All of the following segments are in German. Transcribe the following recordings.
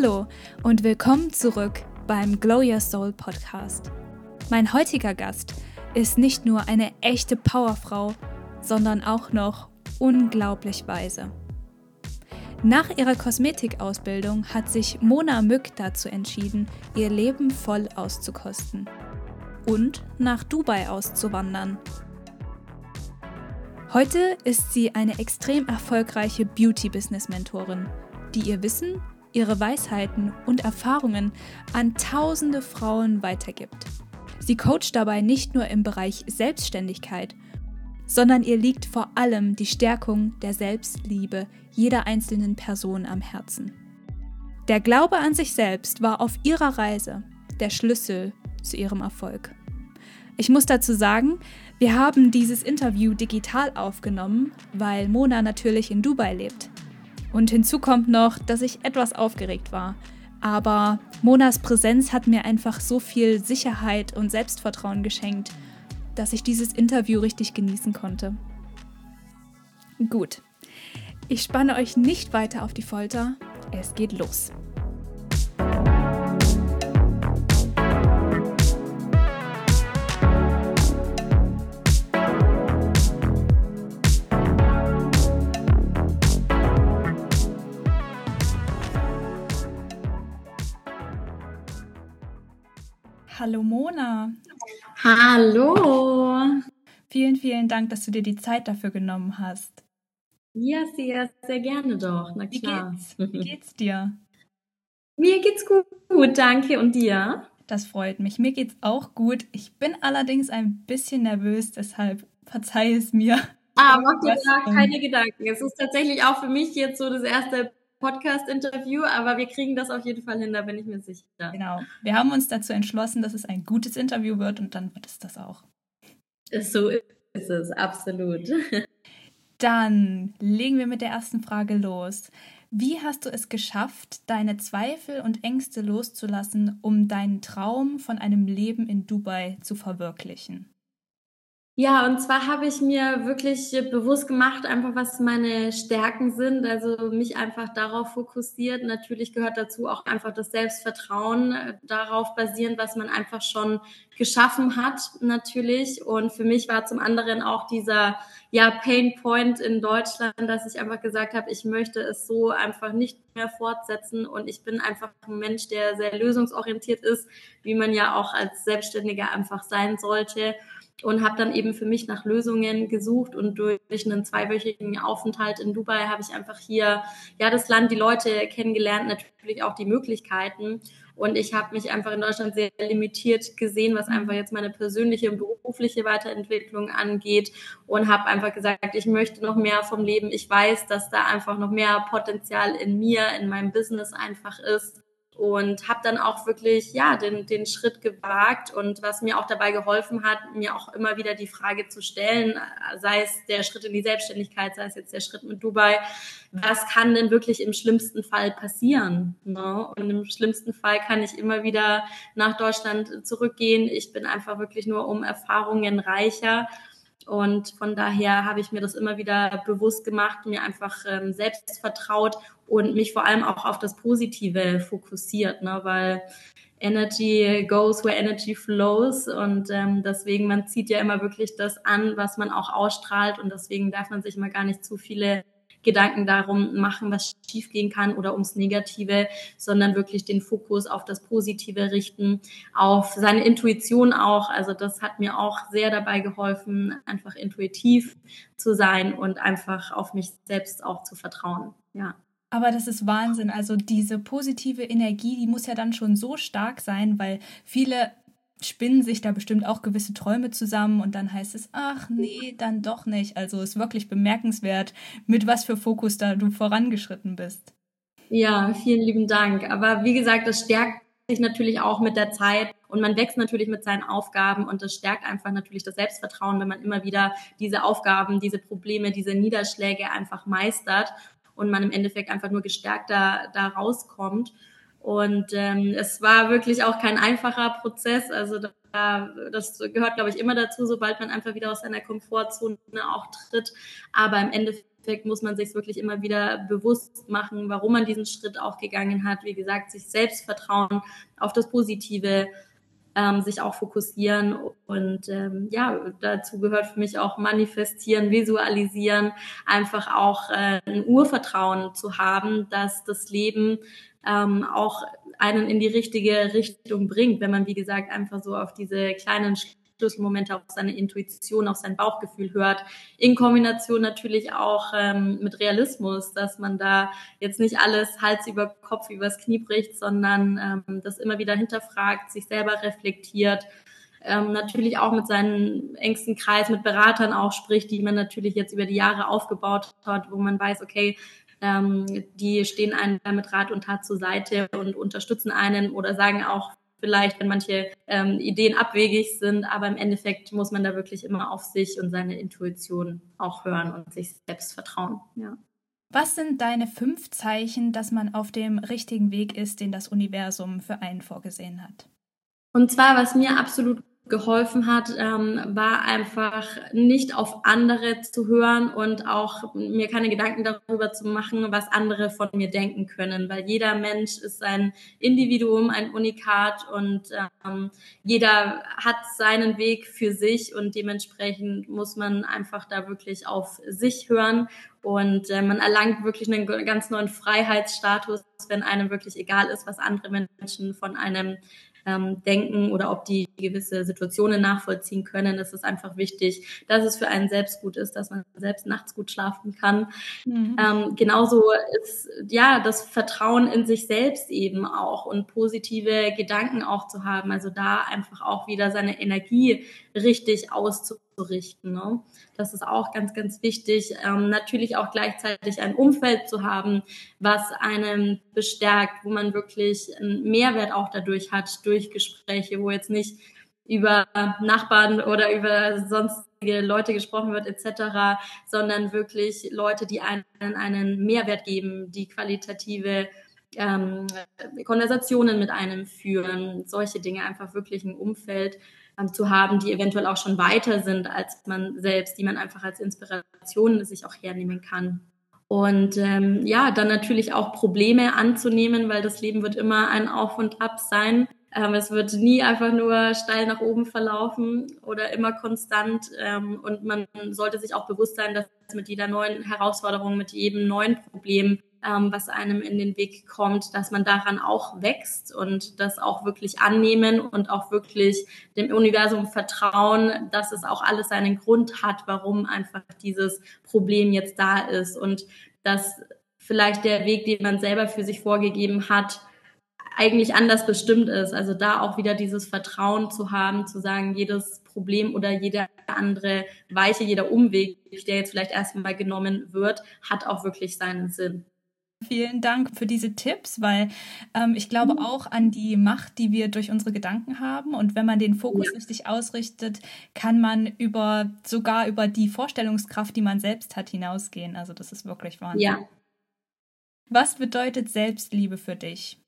Hallo und willkommen zurück beim Glow Your Soul Podcast. Mein heutiger Gast ist nicht nur eine echte Powerfrau, sondern auch noch unglaublich weise. Nach ihrer Kosmetikausbildung hat sich Mona Mück dazu entschieden, ihr Leben voll auszukosten und nach Dubai auszuwandern. Heute ist sie eine extrem erfolgreiche Beauty-Business-Mentorin, die ihr Wissen ihre Weisheiten und Erfahrungen an tausende Frauen weitergibt. Sie coacht dabei nicht nur im Bereich Selbstständigkeit, sondern ihr liegt vor allem die Stärkung der Selbstliebe jeder einzelnen Person am Herzen. Der Glaube an sich selbst war auf ihrer Reise der Schlüssel zu ihrem Erfolg. Ich muss dazu sagen, wir haben dieses Interview digital aufgenommen, weil Mona natürlich in Dubai lebt. Und hinzu kommt noch, dass ich etwas aufgeregt war. Aber Monas Präsenz hat mir einfach so viel Sicherheit und Selbstvertrauen geschenkt, dass ich dieses Interview richtig genießen konnte. Gut, ich spanne euch nicht weiter auf die Folter. Es geht los. Hallo Mona. Hallo. Vielen, vielen Dank, dass du dir die Zeit dafür genommen hast. Ja, sehr, sehr gerne doch. Na klar. Wie geht's, Wie geht's dir? Mir geht's gut, gut, danke. Und dir? Das freut mich. Mir geht's auch gut. Ich bin allerdings ein bisschen nervös, deshalb verzeih es mir. Ah, mach dir da keine Gedanken. Es ist tatsächlich auch für mich jetzt so das erste Podcast-Interview, aber wir kriegen das auf jeden Fall hin, da bin ich mir sicher. Genau. Wir haben uns dazu entschlossen, dass es ein gutes Interview wird und dann wird es das auch. So ist es, absolut. Dann legen wir mit der ersten Frage los. Wie hast du es geschafft, deine Zweifel und Ängste loszulassen, um deinen Traum von einem Leben in Dubai zu verwirklichen? Ja, und zwar habe ich mir wirklich bewusst gemacht, einfach was meine Stärken sind, also mich einfach darauf fokussiert. Natürlich gehört dazu auch einfach das Selbstvertrauen, äh, darauf basierend, was man einfach schon geschaffen hat, natürlich. Und für mich war zum anderen auch dieser ja, Pain Point in Deutschland, dass ich einfach gesagt habe, ich möchte es so einfach nicht mehr fortsetzen und ich bin einfach ein Mensch, der sehr lösungsorientiert ist, wie man ja auch als Selbstständiger einfach sein sollte und habe dann eben für mich nach Lösungen gesucht und durch einen zweiwöchigen Aufenthalt in Dubai habe ich einfach hier ja das Land, die Leute kennengelernt, natürlich auch die Möglichkeiten und ich habe mich einfach in Deutschland sehr limitiert gesehen, was einfach jetzt meine persönliche und berufliche Weiterentwicklung angeht und habe einfach gesagt, ich möchte noch mehr vom Leben. Ich weiß, dass da einfach noch mehr Potenzial in mir, in meinem Business einfach ist und habe dann auch wirklich ja den, den Schritt gewagt und was mir auch dabei geholfen hat, mir auch immer wieder die Frage zu stellen, sei es der Schritt in die Selbstständigkeit, sei es jetzt der Schritt mit Dubai, was kann denn wirklich im schlimmsten Fall passieren? Ne? Und im schlimmsten Fall kann ich immer wieder nach Deutschland zurückgehen. Ich bin einfach wirklich nur um Erfahrungen reicher und von daher habe ich mir das immer wieder bewusst gemacht, mir einfach ähm, selbst vertraut und mich vor allem auch auf das Positive fokussiert, ne? weil Energy goes where energy flows und ähm, deswegen man zieht ja immer wirklich das an, was man auch ausstrahlt und deswegen darf man sich immer gar nicht zu viele Gedanken darum machen, was schiefgehen kann oder ums Negative, sondern wirklich den Fokus auf das Positive richten, auf seine Intuition auch. Also das hat mir auch sehr dabei geholfen, einfach intuitiv zu sein und einfach auf mich selbst auch zu vertrauen. Ja. Aber das ist Wahnsinn. Also diese positive Energie, die muss ja dann schon so stark sein, weil viele spinnen sich da bestimmt auch gewisse Träume zusammen und dann heißt es, ach nee, dann doch nicht. Also ist wirklich bemerkenswert, mit was für Fokus da du vorangeschritten bist. Ja, vielen lieben Dank. Aber wie gesagt, das stärkt sich natürlich auch mit der Zeit und man wächst natürlich mit seinen Aufgaben und das stärkt einfach natürlich das Selbstvertrauen, wenn man immer wieder diese Aufgaben, diese Probleme, diese Niederschläge einfach meistert und man im Endeffekt einfach nur gestärkter da rauskommt. Und ähm, es war wirklich auch kein einfacher Prozess. Also da, das gehört, glaube ich, immer dazu, sobald man einfach wieder aus seiner Komfortzone auch tritt. Aber im Endeffekt muss man sich wirklich immer wieder bewusst machen, warum man diesen Schritt auch gegangen hat. Wie gesagt, sich selbst vertrauen auf das Positive, ähm, sich auch fokussieren und ähm, ja, dazu gehört für mich auch manifestieren, visualisieren, einfach auch äh, ein Urvertrauen zu haben, dass das Leben ähm, auch einen in die richtige Richtung bringt, wenn man, wie gesagt, einfach so auf diese kleinen Schlüsselmomente auf seine Intuition, auf sein Bauchgefühl hört, in Kombination natürlich auch ähm, mit Realismus, dass man da jetzt nicht alles Hals über Kopf übers Knie bricht, sondern ähm, das immer wieder hinterfragt, sich selber reflektiert, ähm, natürlich auch mit seinen engsten Kreis, mit Beratern auch spricht, die man natürlich jetzt über die Jahre aufgebaut hat, wo man weiß, okay, ähm, die stehen einem mit Rat und Tat zur Seite und unterstützen einen oder sagen auch vielleicht, wenn manche ähm, Ideen abwegig sind, aber im Endeffekt muss man da wirklich immer auf sich und seine Intuition auch hören und sich selbst vertrauen. Ja. Was sind deine fünf Zeichen, dass man auf dem richtigen Weg ist, den das Universum für einen vorgesehen hat? Und zwar, was mir absolut geholfen hat, ähm, war einfach nicht auf andere zu hören und auch mir keine Gedanken darüber zu machen, was andere von mir denken können, weil jeder Mensch ist ein Individuum, ein Unikat und ähm, jeder hat seinen Weg für sich und dementsprechend muss man einfach da wirklich auf sich hören. Und äh, man erlangt wirklich einen ganz neuen Freiheitsstatus, wenn einem wirklich egal ist, was andere Menschen von einem ähm, denken oder ob die gewisse Situationen nachvollziehen können. Es ist einfach wichtig, dass es für einen selbst gut ist, dass man selbst nachts gut schlafen kann. Mhm. Ähm, genauso ist ja das Vertrauen in sich selbst eben auch und positive Gedanken auch zu haben. Also da einfach auch wieder seine Energie richtig auszurichten. Ne? Das ist auch ganz, ganz wichtig. Ähm, natürlich auch gleichzeitig ein Umfeld zu haben, was einem bestärkt, wo man wirklich einen Mehrwert auch dadurch hat, durch Gespräche, wo jetzt nicht über Nachbarn oder über sonstige Leute gesprochen wird etc., sondern wirklich Leute, die einen einen Mehrwert geben, die qualitative ähm, Konversationen mit einem führen, solche Dinge einfach wirklich ein Umfeld, ähm, zu haben, die eventuell auch schon weiter sind als man selbst, die man einfach als Inspiration sich auch hernehmen kann. Und ähm, ja, dann natürlich auch Probleme anzunehmen, weil das Leben wird immer ein Auf und Ab sein. Ähm, es wird nie einfach nur steil nach oben verlaufen oder immer konstant. Ähm, und man sollte sich auch bewusst sein, dass mit jeder neuen Herausforderung, mit jedem neuen Problem ähm, was einem in den Weg kommt, dass man daran auch wächst und das auch wirklich annehmen und auch wirklich dem Universum vertrauen, dass es auch alles seinen Grund hat, warum einfach dieses Problem jetzt da ist und dass vielleicht der Weg, den man selber für sich vorgegeben hat, eigentlich anders bestimmt ist. Also da auch wieder dieses Vertrauen zu haben, zu sagen, jedes Problem oder jeder andere Weiche, jeder Umweg, der jetzt vielleicht erstmal genommen wird, hat auch wirklich seinen Sinn. Vielen Dank für diese Tipps, weil ähm, ich glaube mhm. auch an die Macht, die wir durch unsere Gedanken haben. Und wenn man den Fokus ja. richtig ausrichtet, kann man über sogar über die Vorstellungskraft, die man selbst hat, hinausgehen. Also das ist wirklich Wahnsinn. Ja. Was bedeutet Selbstliebe für dich?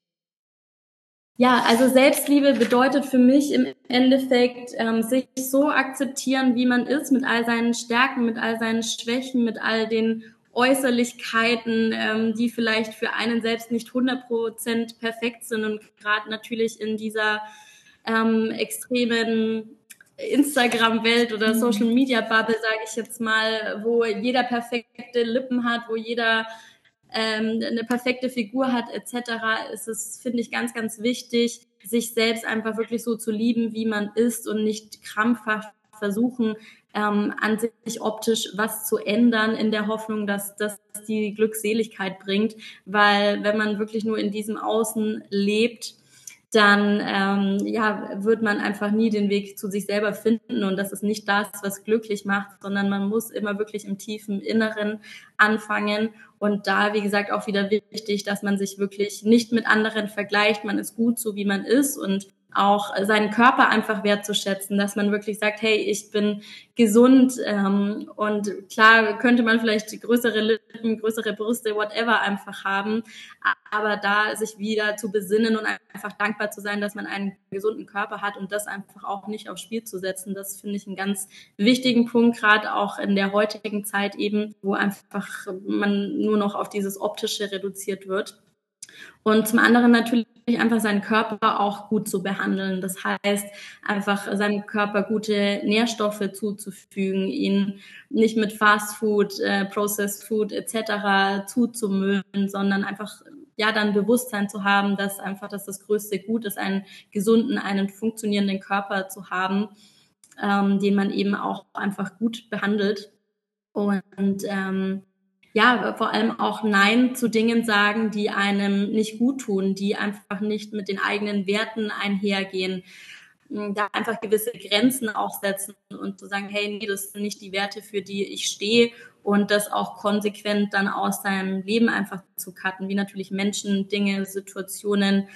Ja, also Selbstliebe bedeutet für mich im Endeffekt, ähm, sich so akzeptieren, wie man ist, mit all seinen Stärken, mit all seinen Schwächen, mit all den Äußerlichkeiten, ähm, die vielleicht für einen selbst nicht 100% perfekt sind und gerade natürlich in dieser ähm, extremen Instagram-Welt oder mhm. Social-Media-Bubble, sage ich jetzt mal, wo jeder perfekte Lippen hat, wo jeder ähm, eine perfekte Figur hat etc., ist es, finde ich, ganz, ganz wichtig, sich selbst einfach wirklich so zu lieben, wie man ist und nicht krampfhaft versuchen, ähm, an sich optisch was zu ändern, in der Hoffnung, dass das die Glückseligkeit bringt. Weil wenn man wirklich nur in diesem Außen lebt, dann ähm, ja, wird man einfach nie den Weg zu sich selber finden. Und das ist nicht das, was glücklich macht, sondern man muss immer wirklich im tiefen Inneren anfangen. Und da, wie gesagt, auch wieder wichtig, dass man sich wirklich nicht mit anderen vergleicht. Man ist gut so, wie man ist. Und auch seinen Körper einfach wertzuschätzen, dass man wirklich sagt, hey, ich bin gesund ähm, und klar könnte man vielleicht größere Lippen, größere Brüste, whatever einfach haben, aber da sich wieder zu besinnen und einfach dankbar zu sein, dass man einen gesunden Körper hat und das einfach auch nicht aufs Spiel zu setzen, das finde ich einen ganz wichtigen Punkt, gerade auch in der heutigen Zeit eben, wo einfach man nur noch auf dieses Optische reduziert wird. Und zum anderen natürlich einfach seinen Körper auch gut zu behandeln. Das heißt, einfach seinem Körper gute Nährstoffe zuzufügen, ihn nicht mit Fast Food, äh, Processed Food etc. zuzumüllen, sondern einfach ja dann Bewusstsein zu haben, dass einfach das das größte Gut ist, einen gesunden, einen funktionierenden Körper zu haben, ähm, den man eben auch einfach gut behandelt. Und ähm, ja, vor allem auch Nein zu Dingen sagen, die einem nicht gut tun, die einfach nicht mit den eigenen Werten einhergehen. Hm, da einfach gewisse Grenzen auch setzen und zu sagen, hey, nee, das sind nicht die Werte, für die ich stehe und das auch konsequent dann aus seinem Leben einfach zu cutten, wie natürlich Menschen, Dinge, Situationen.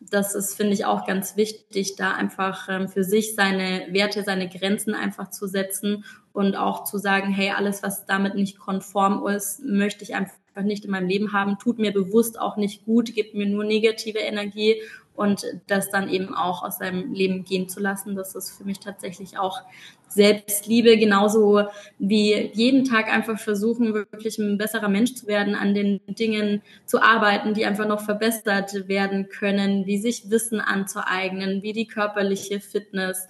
Das ist, finde ich, auch ganz wichtig, da einfach ähm, für sich seine Werte, seine Grenzen einfach zu setzen und auch zu sagen, hey, alles, was damit nicht konform ist, möchte ich einfach nicht in meinem Leben haben, tut mir bewusst auch nicht gut, gibt mir nur negative Energie und das dann eben auch aus seinem Leben gehen zu lassen. Das ist für mich tatsächlich auch Selbstliebe, genauso wie jeden Tag einfach versuchen, wirklich ein besserer Mensch zu werden, an den Dingen zu arbeiten, die einfach noch verbessert werden können, wie sich Wissen anzueignen, wie die körperliche Fitness,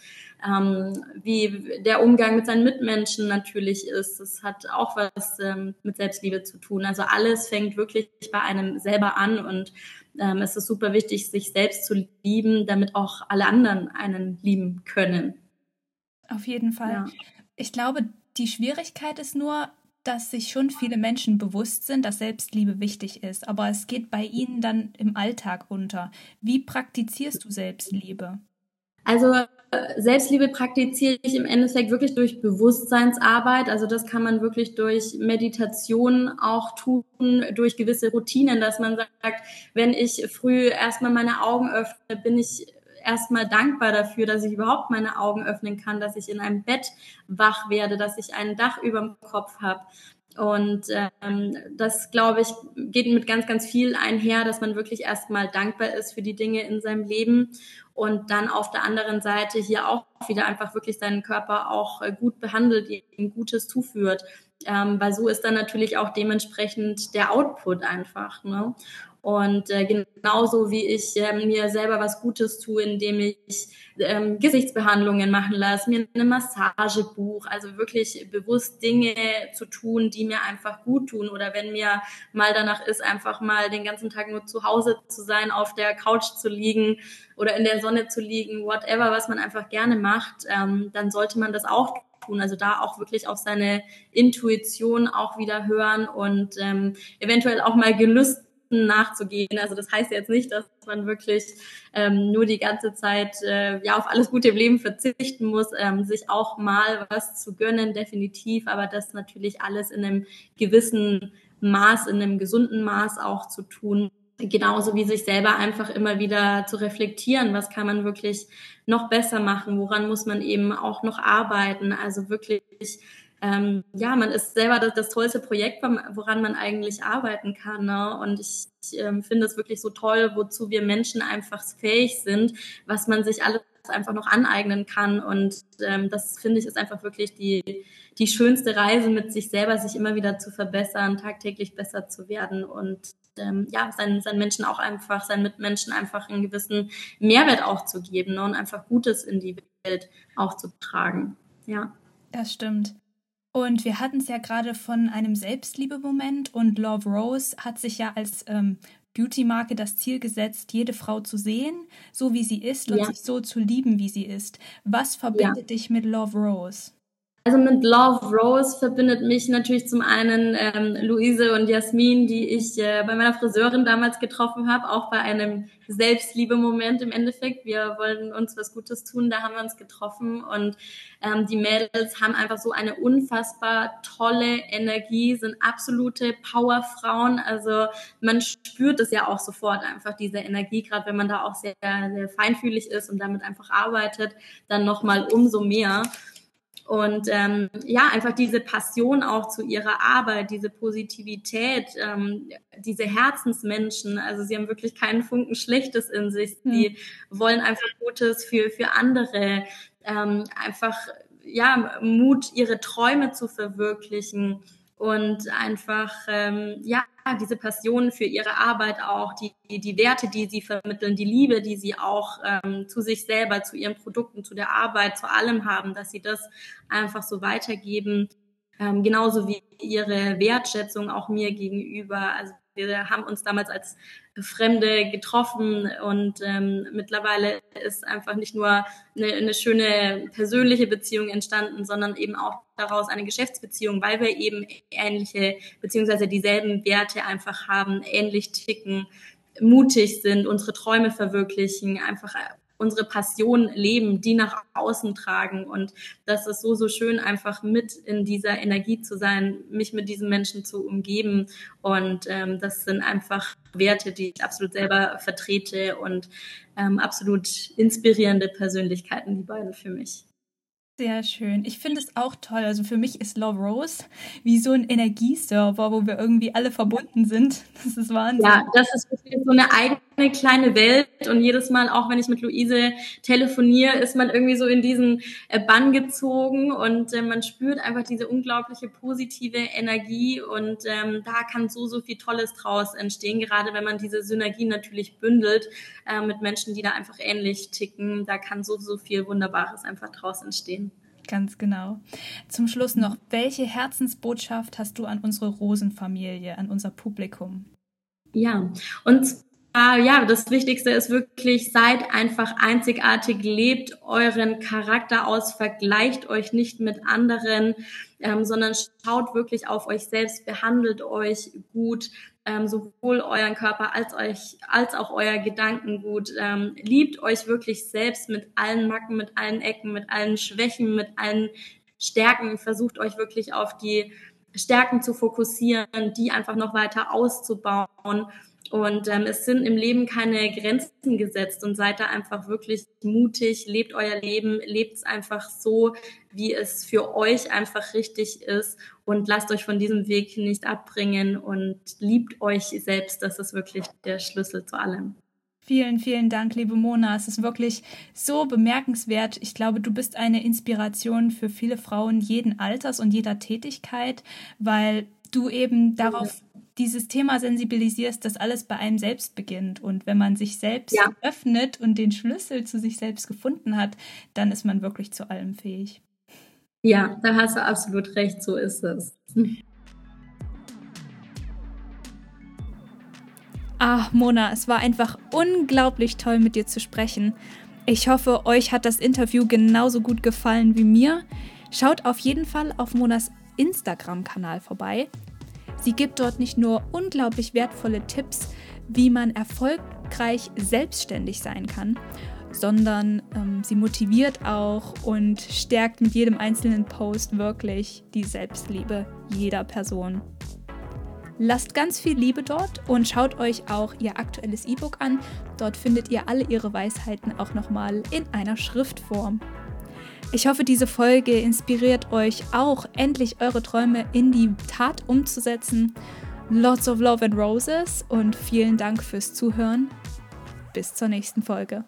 ähm, wie der Umgang mit seinen Mitmenschen natürlich ist. Das hat auch was ähm, mit Selbstliebe zu tun. Also alles fängt wirklich bei einem selber an und ähm, es ist super wichtig, sich selbst zu lieben, damit auch alle anderen einen lieben können. Auf jeden Fall. Ja. Ich glaube, die Schwierigkeit ist nur, dass sich schon viele Menschen bewusst sind, dass Selbstliebe wichtig ist, aber es geht bei ihnen dann im Alltag unter. Wie praktizierst du Selbstliebe? Also Selbstliebe praktiziere ich im Endeffekt wirklich durch Bewusstseinsarbeit. Also das kann man wirklich durch Meditation auch tun, durch gewisse Routinen, dass man sagt, wenn ich früh erstmal meine Augen öffne, bin ich erstmal dankbar dafür, dass ich überhaupt meine Augen öffnen kann, dass ich in einem Bett wach werde, dass ich ein Dach über dem Kopf habe. Und ähm, das, glaube ich, geht mit ganz, ganz viel einher, dass man wirklich erstmal dankbar ist für die Dinge in seinem Leben und dann auf der anderen Seite hier auch wieder einfach wirklich seinen Körper auch äh, gut behandelt, ihm Gutes zuführt. Ähm, weil so ist dann natürlich auch dementsprechend der Output einfach. Ne? Und äh, genauso wie ich äh, mir selber was Gutes tue, indem ich ähm, Gesichtsbehandlungen machen lasse, mir eine Massage buche, also wirklich bewusst Dinge zu tun, die mir einfach gut tun. Oder wenn mir mal danach ist, einfach mal den ganzen Tag nur zu Hause zu sein, auf der Couch zu liegen oder in der Sonne zu liegen, whatever, was man einfach gerne macht, ähm, dann sollte man das auch tun. Also da auch wirklich auf seine Intuition auch wieder hören und ähm, eventuell auch mal Gelüst nachzugehen. Also das heißt jetzt nicht, dass man wirklich ähm, nur die ganze Zeit äh, ja auf alles Gute im Leben verzichten muss, ähm, sich auch mal was zu gönnen, definitiv, aber das natürlich alles in einem gewissen Maß, in einem gesunden Maß auch zu tun. Genauso wie sich selber einfach immer wieder zu reflektieren, was kann man wirklich noch besser machen, woran muss man eben auch noch arbeiten. Also wirklich ähm, ja, man ist selber das, das tollste Projekt, woran man eigentlich arbeiten kann. Ne? Und ich, ich ähm, finde es wirklich so toll, wozu wir Menschen einfach fähig sind, was man sich alles einfach noch aneignen kann. Und ähm, das finde ich ist einfach wirklich die, die schönste Reise mit sich selber, sich immer wieder zu verbessern, tagtäglich besser zu werden und ähm, ja, seinen, seinen Menschen auch einfach, seinen Mitmenschen einfach einen gewissen Mehrwert auch zu geben ne? und einfach Gutes in die Welt auch zu tragen. Ja. Das stimmt. Und wir hatten es ja gerade von einem Selbstliebe-Moment und Love Rose hat sich ja als ähm, Beauty-Marke das Ziel gesetzt, jede Frau zu sehen, so wie sie ist und ja. sich so zu lieben, wie sie ist. Was verbindet ja. dich mit Love Rose? Also mit Love Rose verbindet mich natürlich zum einen ähm, Luise und Jasmin, die ich äh, bei meiner Friseurin damals getroffen habe, auch bei einem Selbstliebe-Moment im Endeffekt. Wir wollen uns was Gutes tun, da haben wir uns getroffen und ähm, die Mädels haben einfach so eine unfassbar tolle Energie, sind absolute Powerfrauen. Also man spürt es ja auch sofort einfach diese Energie, gerade wenn man da auch sehr, sehr feinfühlig ist und damit einfach arbeitet, dann nochmal umso mehr. Und ähm, ja, einfach diese Passion auch zu ihrer Arbeit, diese Positivität, ähm, diese Herzensmenschen. Also sie haben wirklich keinen Funken Schlechtes in sich. Hm. Sie wollen einfach Gutes für, für andere. Ähm, einfach, ja, Mut, ihre Träume zu verwirklichen und einfach ähm, ja diese Passion für ihre Arbeit auch, die, die Werte, die sie vermitteln, die Liebe, die sie auch ähm, zu sich selber, zu ihren Produkten, zu der Arbeit, zu allem haben, dass sie das einfach so weitergeben, ähm, genauso wie ihre Wertschätzung auch mir gegenüber. Also wir haben uns damals als Fremde getroffen und ähm, mittlerweile ist einfach nicht nur eine, eine schöne persönliche Beziehung entstanden, sondern eben auch daraus eine Geschäftsbeziehung, weil wir eben ähnliche beziehungsweise dieselben Werte einfach haben, ähnlich ticken, mutig sind, unsere Träume verwirklichen, einfach unsere Passion leben, die nach außen tragen. Und das ist so, so schön, einfach mit in dieser Energie zu sein, mich mit diesen Menschen zu umgeben. Und ähm, das sind einfach Werte, die ich absolut selber vertrete und ähm, absolut inspirierende Persönlichkeiten, die beiden für mich. Sehr schön. Ich finde es auch toll. Also für mich ist Love Rose wie so ein Energieserver, wo wir irgendwie alle verbunden sind. Das ist Wahnsinn. Ja, das ist so eine eigene kleine Welt. Und jedes Mal, auch wenn ich mit Luise telefoniere, ist man irgendwie so in diesen äh, Bann gezogen und äh, man spürt einfach diese unglaubliche positive Energie. Und ähm, da kann so, so viel Tolles draus entstehen, gerade wenn man diese Synergie natürlich bündelt äh, mit Menschen, die da einfach ähnlich ticken. Da kann so, so viel Wunderbares einfach draus entstehen. Ganz genau. Zum Schluss noch, welche Herzensbotschaft hast du an unsere Rosenfamilie, an unser Publikum? Ja, und ja, das Wichtigste ist wirklich, seid einfach einzigartig, lebt euren Charakter aus, vergleicht euch nicht mit anderen, ähm, sondern schaut wirklich auf euch selbst, behandelt euch gut, ähm, sowohl euren Körper als euch als auch euer Gedankengut. Ähm, liebt euch wirklich selbst mit allen Macken, mit allen Ecken, mit allen Schwächen, mit allen Stärken. Versucht euch wirklich auf die Stärken zu fokussieren, die einfach noch weiter auszubauen und ähm, es sind im Leben keine Grenzen gesetzt und seid da einfach wirklich mutig, lebt euer Leben, lebt es einfach so, wie es für euch einfach richtig ist und lasst euch von diesem Weg nicht abbringen und liebt euch selbst. Das ist wirklich der Schlüssel zu allem. Vielen, vielen Dank, liebe Mona. Es ist wirklich so bemerkenswert. Ich glaube, du bist eine Inspiration für viele Frauen jeden Alters und jeder Tätigkeit, weil du eben darauf dieses Thema sensibilisierst, dass alles bei einem selbst beginnt. Und wenn man sich selbst ja. öffnet und den Schlüssel zu sich selbst gefunden hat, dann ist man wirklich zu allem fähig. Ja, da hast du absolut recht, so ist es. Ach, Mona, es war einfach unglaublich toll, mit dir zu sprechen. Ich hoffe, euch hat das Interview genauso gut gefallen wie mir. Schaut auf jeden Fall auf Monas Instagram-Kanal vorbei. Sie gibt dort nicht nur unglaublich wertvolle Tipps, wie man erfolgreich selbstständig sein kann, sondern ähm, sie motiviert auch und stärkt mit jedem einzelnen Post wirklich die Selbstliebe jeder Person. Lasst ganz viel Liebe dort und schaut euch auch ihr aktuelles E-Book an. Dort findet ihr alle ihre Weisheiten auch nochmal in einer Schriftform. Ich hoffe, diese Folge inspiriert euch auch, endlich eure Träume in die Tat umzusetzen. Lots of Love and Roses und vielen Dank fürs Zuhören. Bis zur nächsten Folge.